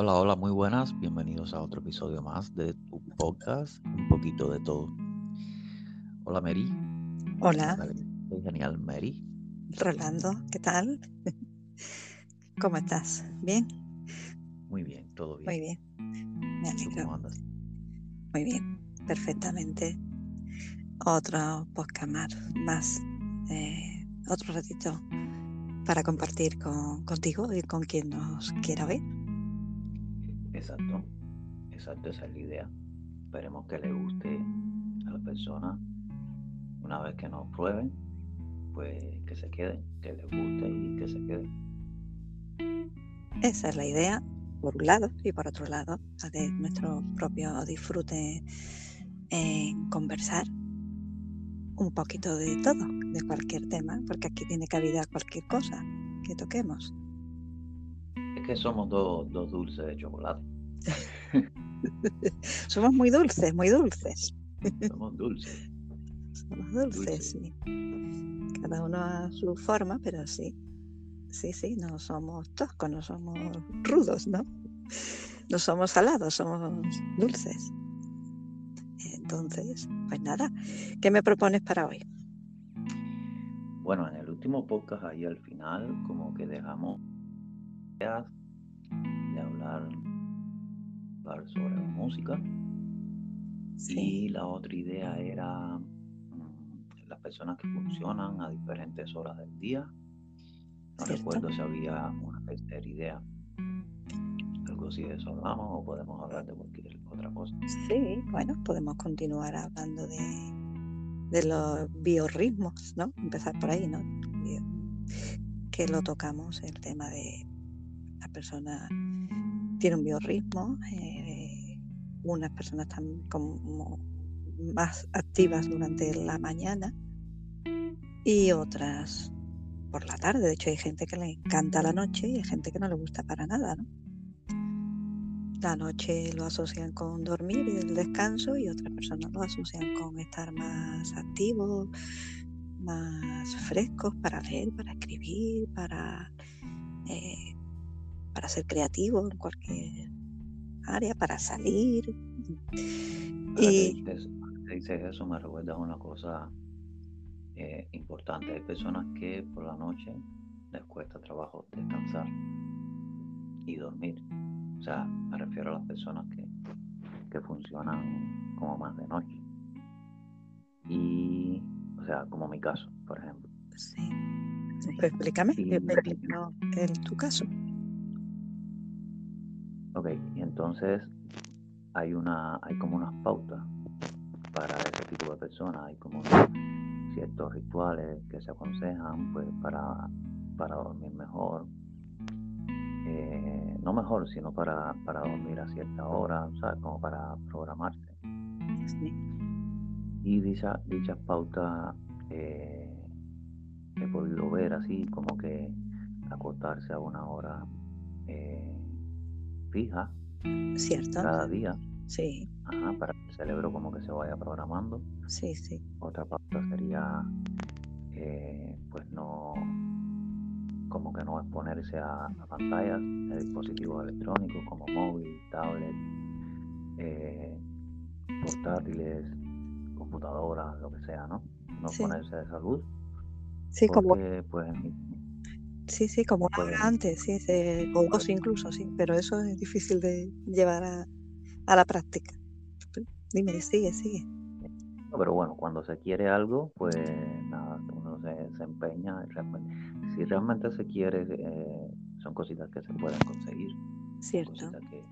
Hola, hola, muy buenas. Bienvenidos a otro episodio más de tu podcast, un poquito de todo. Hola, Mary. Hola, Soy genial, Mary. Rolando, ¿qué tal? ¿Cómo estás? ¿Bien? Muy bien, todo bien. Muy bien. Me ¿Tú alegro. cómo andas? Muy bien, perfectamente. Otro podcast más, más, eh, otro ratito para compartir con, contigo y con quien nos quiera ver. Exacto, exacto, esa es la idea. Esperemos que le guste a la persona. Una vez que nos prueben, pues que se queden, que les guste y que se queden. Esa es la idea, por un lado, y por otro lado, la de nuestro propio disfrute en conversar un poquito de todo, de cualquier tema, porque aquí tiene cabida cualquier cosa que toquemos. Que somos dos, dos dulces de chocolate. Somos muy dulces, muy dulces. Somos dulces. Somos dulces, Dulces. sí. Cada uno a su forma, pero sí. Sí, sí, no somos toscos, no somos rudos, ¿no? No somos salados, somos dulces. Entonces, pues nada, ¿qué me propones para hoy? Bueno, en el último podcast ahí al final como que dejamos ideas hablar, hablar sobre la música y la otra idea era mm, las personas que funcionan a diferentes horas del día. No Cierto. recuerdo si había una tercera idea. Algo así de eso hablamos o podemos hablar de cualquier otra cosa. Sí, bueno, podemos continuar hablando de, de los biorritmos, ¿no? Empezar por ahí, ¿no? Que lo tocamos, el tema de la persona tiene un biorritmo, eh, unas personas están como más activas durante la mañana y otras por la tarde. De hecho, hay gente que le encanta la noche y hay gente que no le gusta para nada. La noche lo asocian con dormir y el descanso y otras personas lo asocian con estar más activos, más frescos para leer, para escribir, para, eh, para ser creativos en cualquier área, para salir. Ahora que Y dices, que dices eso me recuerda a una cosa eh, importante. Hay personas que por la noche les cuesta trabajo descansar y dormir. O sea, me refiero a las personas que, que funcionan como más de noche. Y, o sea, como mi caso, por ejemplo. sí. Pues explícame, eh, explícanos en tu caso. Ok, y entonces hay una, hay como unas pautas para ese tipo de personas, hay como ciertos rituales que se aconsejan pues para, para dormir mejor. Eh, no mejor, sino para, para dormir a cierta hora, ¿sabes? Como para programarse. Sí. Y dicha, dichas pautas eh, he podido ver así, como que acostarse a una hora eh, fija ¿Cierto? cada día, Sí, ajá, para que el cerebro como que se vaya programando. sí, sí. Otra pauta sería, eh, pues no, como que no exponerse a, a pantallas de dispositivos electrónicos como móvil, tablet, eh, portátiles, computadoras, lo que sea, ¿no? No Sí. exponerse a esa luz, Sí, como, porque pues en mi- sí, sí, como una pues, hora antes, sí, se- o dos incluso, sí, pero eso es difícil de llevar a, a la práctica. Dime, sigue, sigue. No, pero bueno, cuando se quiere algo, pues nada, uno se, se empeña. realmente- si realmente se quiere, eh, son cositas que se pueden conseguir. Cierto. que,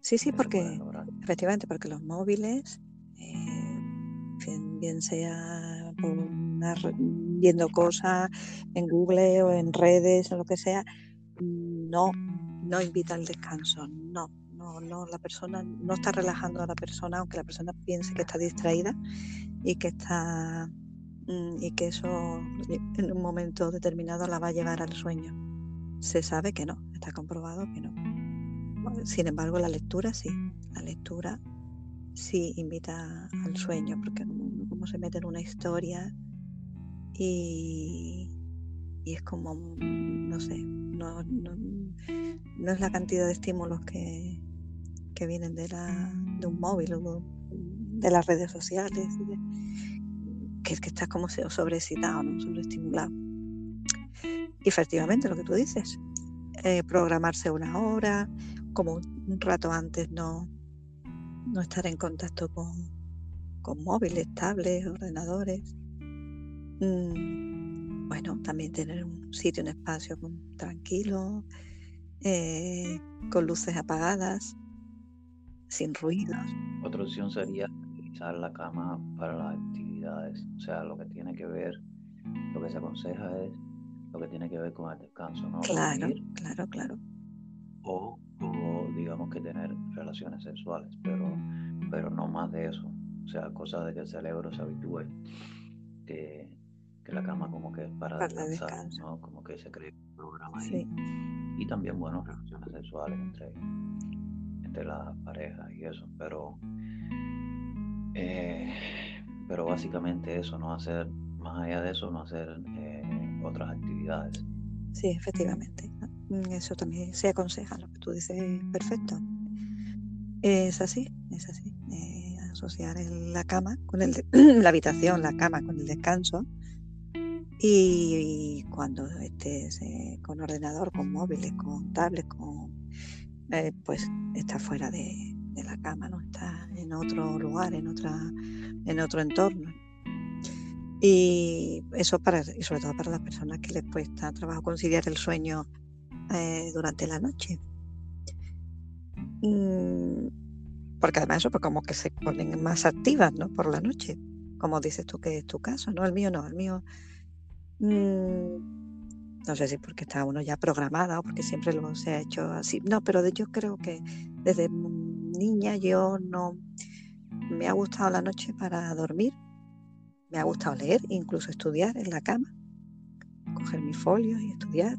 Sí, sí, porque efectivamente, porque los móviles, eh, bien, bien sea por re- viendo cosas en Google o en redes o lo que sea, no, no invita al descanso, no, no, no, la persona no está relajando a la persona, aunque la persona piense que está distraída y que está mm, y que eso en un momento determinado la va a llevar al sueño. Se sabe que no, está comprobado que no. Sin embargo, la lectura sí, la lectura sí invita al sueño, porque como se mete en una historia y, y es como, no sé, no, no, no es la cantidad de estímulos que, que vienen de, la, de un móvil o de las redes sociales, que es que estás como sobreexcitado, ¿no? sobreestimulado. Y efectivamente, lo que tú dices, eh, programarse una hora, como un rato antes no, no estar en contacto con, con móviles, tablets, ordenadores. Mm, bueno, también tener un sitio, un espacio tranquilo, eh, con luces apagadas, sin ruidos. Otra opción sería utilizar la cama para las actividades, o sea, lo que tiene que ver, lo que se aconseja es lo que tiene que ver con el descanso, ¿no? Claro, claro, claro. O, digamos que tener relaciones sexuales, pero, pero no más de eso. O sea, cosa de que el cerebro se habitúe, que, la cama como que es para, descansar, ¿no? Como que se cree un programa ahí. Y también, bueno, relaciones sexuales entre, entre las parejas y eso, pero, eh, pero básicamente eso, no hacer, más allá de eso, no hacer eh, otras actividades. Sí, efectivamente. Mm, eso también se aconseja, lo que tú dices, perfecto. Es así, es así. Eh, asociar la cama con el la habitación, la cama con el descanso. Y, cuando estés con ordenador, con móviles, con tablets, con eh, pues está fuera de, la cama, ¿no? Está en otro lugar, en otra, en otro entorno. Y eso para, y sobre todo para las personas que les cuesta trabajo conciliar el sueño eh, durante la noche. Mm, porque además eso pues como que se ponen más activas, ¿no? Por la noche, como dices tú que es tu caso, ¿no? El mío no, el mío mm, no sé si porque está uno ya programada o porque siempre lo se ha hecho así. No, pero yo creo que desde niña yo no me ha gustado la noche para dormir. Me ha gustado leer, incluso estudiar en la cama, coger mis folios y estudiar.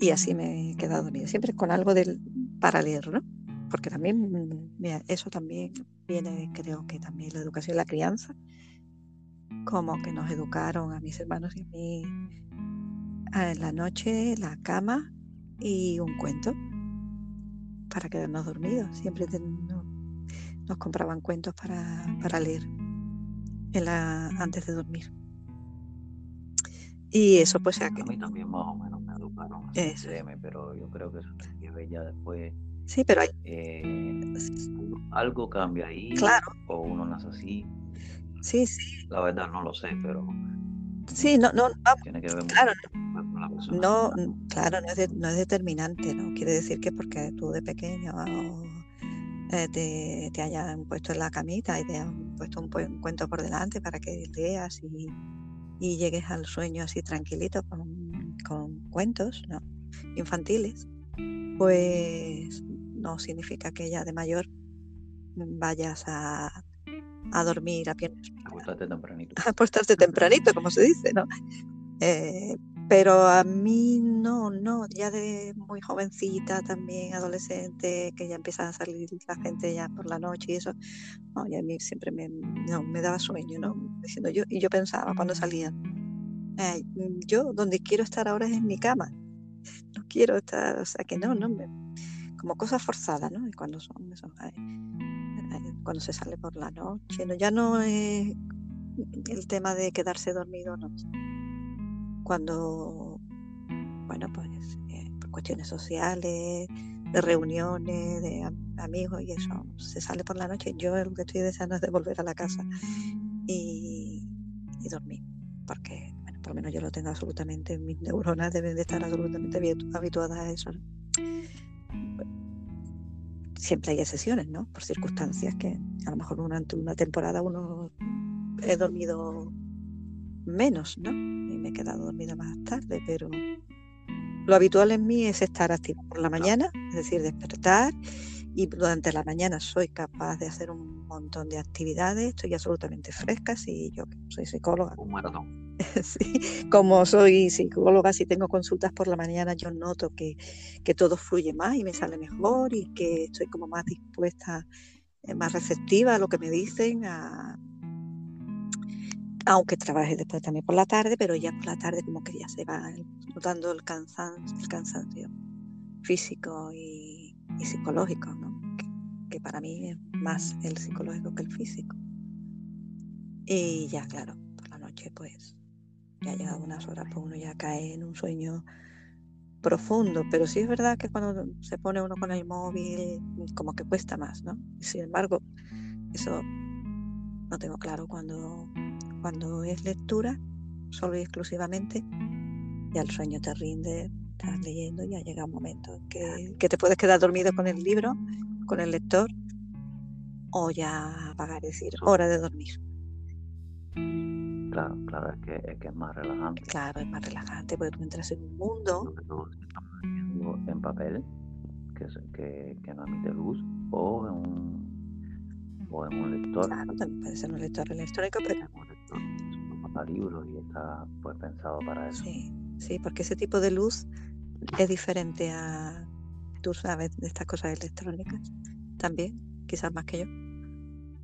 Y así me he quedado dormida, siempre con algo del, para leer, ¿no? Porque también eso también viene, creo que también la educación y la crianza, como que nos educaron a mis hermanos y a mí en la noche, la cama y un cuento para quedarnos dormidos. Siempre nos compraban cuentos para, leer antes de dormir. Y eso pues... A mí también más o menos me educaron pero yo creo que eso se ya después... Sí, pero hay... Eh, algo cambia ahí. Claro. O uno nace así. Sí, sí. La verdad no lo sé, pero... Sí, no, no, tiene que ver claro, no, claro, no es, no es, determinante, ¿no? Quiere decir que porque tú de pequeño eh, te, te, hayan puesto en la camita y te han puesto un, cuento por delante para que leas y, llegues al sueño así tranquilito con, con cuentos ¿no? infantiles, pues no significa que ya de mayor vayas a, a dormir a piernas. Acostarte tempranito. Acostarte tempranito, como se dice, ¿no? Eh, pero a mí no, no, ya de muy jovencita también, adolescente, que ya empieza a salir la gente ya por la noche y eso, no, y a mí siempre me, no, me daba sueño, ¿no? Diciendo yo, y yo pensaba cuando salía, yo donde quiero estar ahora es en mi cama, no quiero estar, o sea que no, no, me, como cosas forzadas, ¿no? Y cuando son, cuando se sale por la noche, no, ya no es el tema de quedarse dormido, no cuando, bueno, pues eh, por cuestiones sociales, de reuniones, de amigos y eso, se sale por la noche. Yo lo que estoy deseando es de volver a la casa y, dormir, porque, bueno, por lo menos yo lo tengo absolutamente, mis neuronas deben de estar absolutamente habituadas a eso. Siempre hay excepciones, ¿no? Por circunstancias que a lo mejor durante una temporada uno he dormido menos, ¿no? Y me he quedado dormida más tarde, pero lo habitual en mí es estar activa por la mañana, es decir, despertar y durante la mañana soy capaz de hacer un montón de actividades, estoy absolutamente fresca, si yo soy psicóloga. como soy psicóloga, si tengo consultas por la mañana, yo noto que, que todo fluye más y me sale mejor y que estoy como más dispuesta, eh, más receptiva a lo que me dicen, aunque trabaje después también por la tarde, pero ya por la tarde como que ya se va notando el cansancio, físico y, psicológico, ¿no? que, para mí es más el psicológico que el físico. Y ya, claro, por la noche, pues, ya llegado unas horas, pues uno ya cae en un sueño profundo, pero sí es verdad que cuando se pone uno con el móvil, como que cuesta más, ¿no? Sin embargo, eso no tengo claro cuando, cuando es lectura, solo y exclusivamente, ya el sueño te rinde, estás leyendo y ya llega un momento en que, que te puedes quedar dormido con el libro, con el lector, o ya apagar y decir, hora de dormir. Claro, claro, es que, es que es más relajante. Claro, es más relajante porque tú entras en un mundo. En papel, que, que, que no emite luz, o en un, o en un lector. Claro, también puede ser un lector electrónico, pero. Un lector, libros y está pues pensado para eso. Sí, sí, porque ese tipo de luz es diferente a. Tú sabes de estas cosas electrónicas también, quizás más que yo.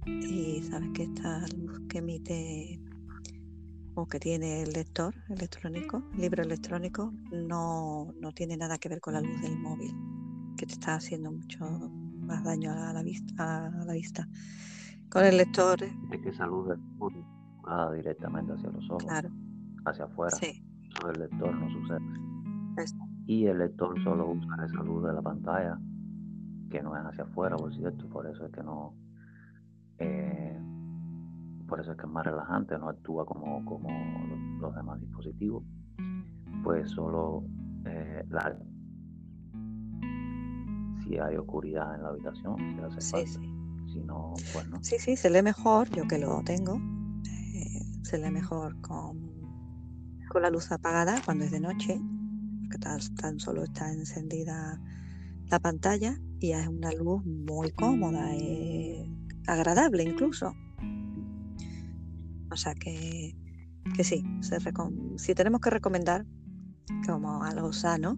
Y sabes que esta luz que emite o que tiene el lector electrónico, el libro electrónico, no, no, tiene nada que ver con la luz del móvil, que te está haciendo mucho más daño a la vista. A la vista. Con el lector. Es que esa luz del móvil directamente hacia los ojos, hacia afuera. Sí. Eso el lector no sucede. Y el lector solo usa esa luz de la pantalla, que no es hacia afuera, por cierto, por eso es que no. Eh, por eso es que es más relajante, no actúa como, como los, demás dispositivos, pues solo eh, la, si hay oscuridad en la habitación, si hace falta. Sí. Si no, pues no. Sí, sí, se lee mejor, yo que lo tengo, eh, se lee mejor con, con la luz apagada cuando es de noche, porque tan, tan solo está encendida la pantalla y es una luz muy cómoda, eh, agradable incluso. O sea que, que sí, si tenemos que recomendar como a los sanos,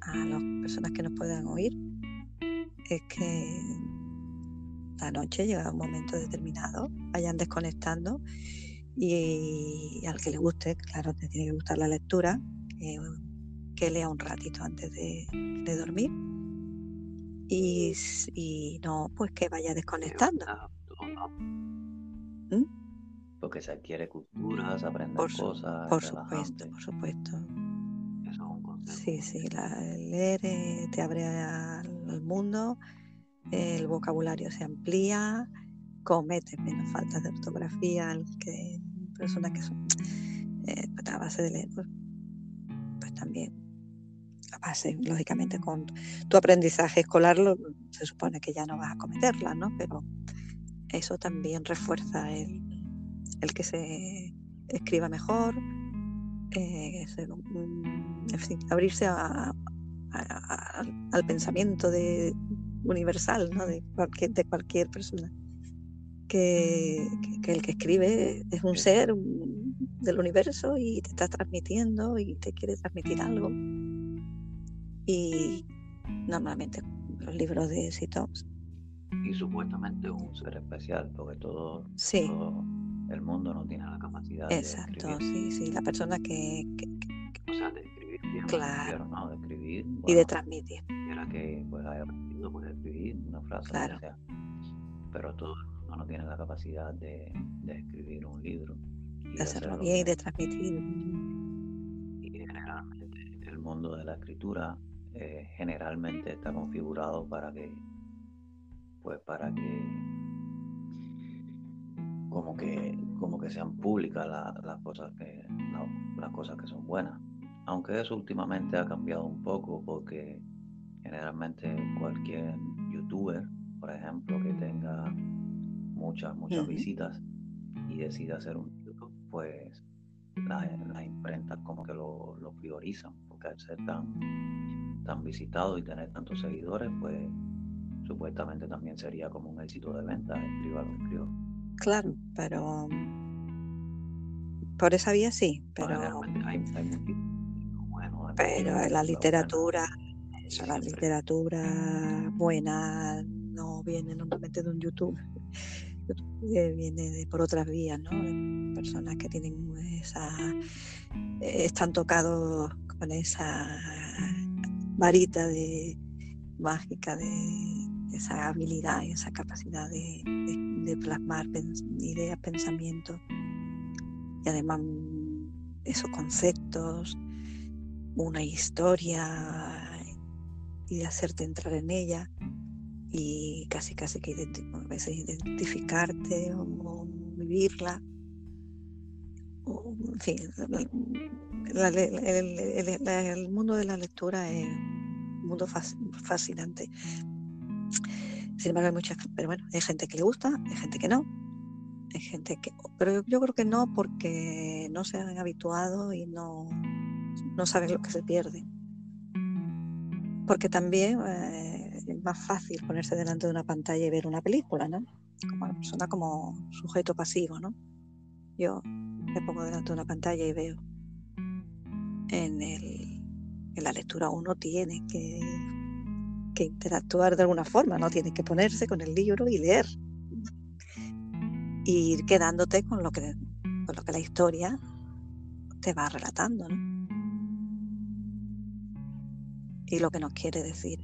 a las personas que nos puedan oír, es que la noche llega un momento determinado, vayan desconectando y, al que le guste, claro, te tiene que gustar la lectura, que, lea un ratito antes de, dormir y, y, no, pues que vaya desconectando. ¿Mm? Porque se adquiere cultura, se aprende cosas. Por supuesto, por supuesto. Sí, sí, leer eh, te abre al, mundo, el vocabulario se amplía, comete menos faltas de ortografía que personas que son eh, pues, a base de leer, pues, pues, también a base, lógicamente, con tu aprendizaje escolar se supone que ya no vas a cometerla, ¿no? Pero eso también refuerza el, que se escriba mejor, eh, mm, abrirse al pensamiento de, universal de, cualquier, de cualquier persona. Que, el que escribe es un ser del universo y te está transmitiendo y te quiere transmitir algo. Y normalmente los libros de Sitops y supuestamente un ser especial, porque todo, el mundo no tiene la capacidad Exacto, de sí, sí, la persona que, o sea, de escribir claro. ¿no? De escribir y de transmitir. Era que pues haya aprendido pues, escribir una frase, claro. sea, pero todo el mundo no tiene la capacidad de, de escribir un libro. de hacerlo bien y de transmitir. Y generalmente el mundo de la escritura eh, generalmente está configurado para que pues para que como que como que sean públicas las cosas que las cosas que son buenas. Aunque eso últimamente ha cambiado un poco porque generalmente cualquier youtuber por ejemplo que tenga muchas muchas visitas y decida hacer un YouTube pues las la imprentas como que lo, lo priorizan porque al ser tan tan visitado y tener tantos seguidores pues supuestamente también sería como un éxito de venta, escriba lo escribo. Claro, pero por esa vía sí, pero pero la literatura, la literatura buena no viene normalmente de un YouTube, viene de, por otras vías, ¿no? personas que tienen esa, están tocados con esa varita de mágica de esa habilidad y esa capacidad de, de plasmar ideas, pensamientos y además mm, esos conceptos, una historia y de hacerte entrar en ella y casi casi que a veces identificarte o, vivirla. en fin, el, mundo de la lectura es un mundo fascinante. Sin embargo, hay muchas, pero bueno, hay gente que le gusta, hay gente que no, hay gente que, pero yo creo que no porque no se han habituado y no, no saben lo que se pierde. Porque también eh, es más fácil ponerse delante de una pantalla y ver una película, ¿no? Como una persona como sujeto pasivo, ¿no? Yo me pongo delante de una pantalla y veo. En, el, en la lectura uno tiene que, que interactuar de alguna forma, ¿no? Tiene que ponerse con el libro y leer. Y ir quedándote con lo que, con lo que la historia te va relatando, ¿no? y lo que nos quiere decir.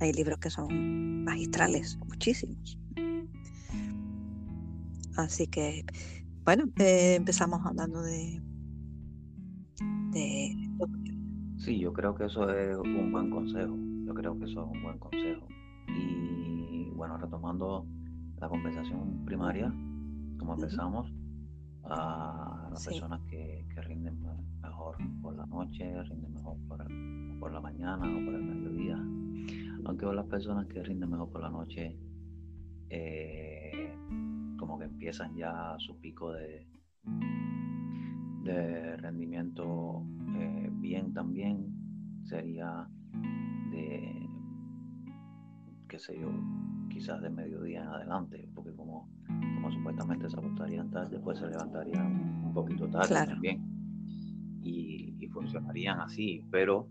Hay libros que son magistrales, muchísimos. Así que, bueno, eh, empezamos hablando de, de... Sí, yo creo que eso es un buen consejo. Creo que eso es un buen consejo. Y bueno, retomando la conversación primaria, como empezamos, a las personas que, que rinden mejor por la noche, rinden mejor por por la mañana o por el mediodía. Aunque las personas que rinden mejor por la noche, eh, como que empiezan ya su pico de, de rendimiento eh, bien también, sería de, qué sé yo, quizás de mediodía en adelante, porque como, como supuestamente se acostarían tarde, pues se levantarían un poquito tarde también. Y, y, funcionarían así, pero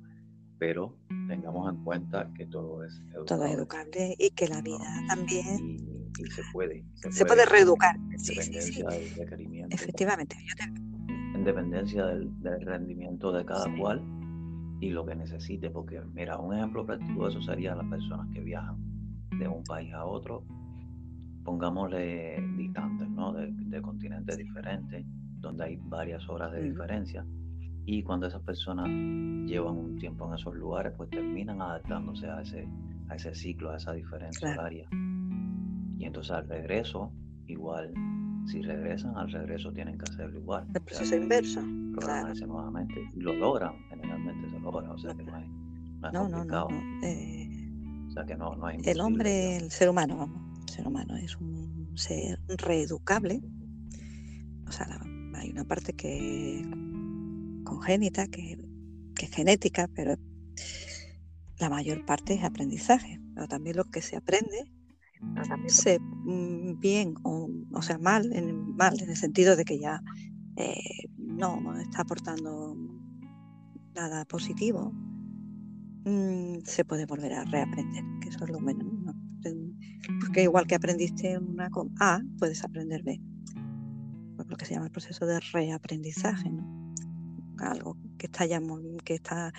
pero tengamos en cuenta que todo es educable. Todo es educable y que la vida también. Y, se puede. Se, puede, reeducar. Sí, del requerimiento. Efectivamente. En dependencia del, rendimiento de cada cual y lo que necesite, porque mira, un ejemplo práctico de eso sería las personas que viajan de un país a otro, pongámosle distantes, ¿no? De, de continentes diferentes, donde hay varias horas de diferencia y cuando esas personas llevan un tiempo en esos lugares, pues terminan adaptándose a ese, a ese ciclo, a esa diferencia horaria. Y entonces al regreso, igual, si regresan, al regreso tienen que hacerlo igual. El proceso inverso. Programarse nuevamente. Y lo logran, generalmente se logra, o sea que no es, no complicado. Eh, o sea que no, no hay El hombre, el ser humano, vamos, el ser humano es un ser reeducable. O sea, hay una parte que congénita, que, es genética, pero la mayor parte es aprendizaje. Pero también lo que se aprende, se, mm, bien o, o, sea, mal en, mal en el sentido de que ya eh, no está aportando nada positivo, mm, se puede volver a reaprender, que eso es lo menos. Porque igual que aprendiste una con A, puedes aprender B. Lo que se llama el proceso de reaprendizaje. algo que está, ya, que está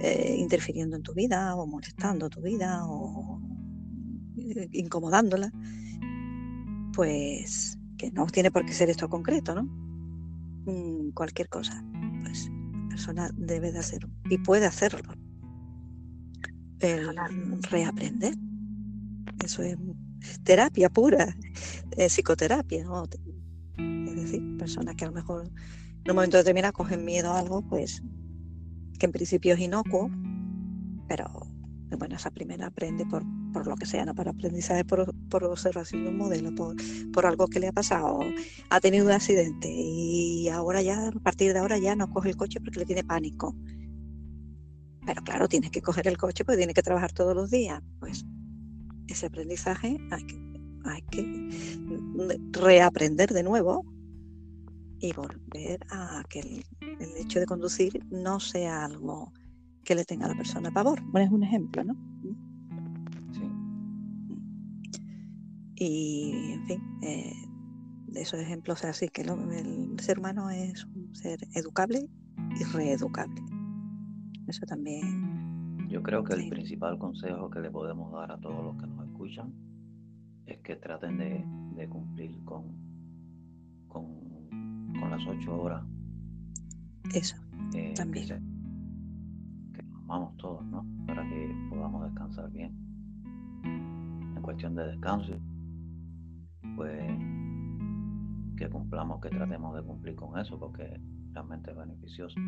eh, interfiriendo en tu vida o molestando tu vida o incomodándola, pues que no tiene por qué ser esto concreto, ¿no? Mm, cualquier cosa, pues la persona debe de hacer y puede hacerlo. El reaprender. Eso es terapia pura, psicoterapia, ¿no? Es decir, personas que a lo mejor en un momento determinado cogen miedo a algo, pues que en principio es inocuo, pero bueno, esa primera aprende por, por lo que sea, no por aprendizaje, por, observación de un modelo, por, por, algo que le ha pasado, ha tenido un accidente y ahora ya, a partir de ahora ya no coge el coche porque le tiene pánico. Pero claro, tienes que coger el coche porque tiene que trabajar todos los días. Pues ese aprendizaje hay que, hay que reaprender de nuevo y volver a que el, hecho de conducir no sea algo que le tenga a la persona pavor. Bueno, es un ejemplo, ¿no? Sí. Y, en fin, eh, de esos ejemplos así que el ser humano es un ser educable y reeducable. Eso también. Yo creo que el principal consejo que le podemos dar a todos los que nos escuchan es que traten de, cumplir con, con, las ocho horas. Eso, eh, también. Todos, ¿no? Para que podamos descansar bien. En cuestión de descanso, pues que cumplamos, que tratemos de cumplir con eso, porque realmente es beneficioso.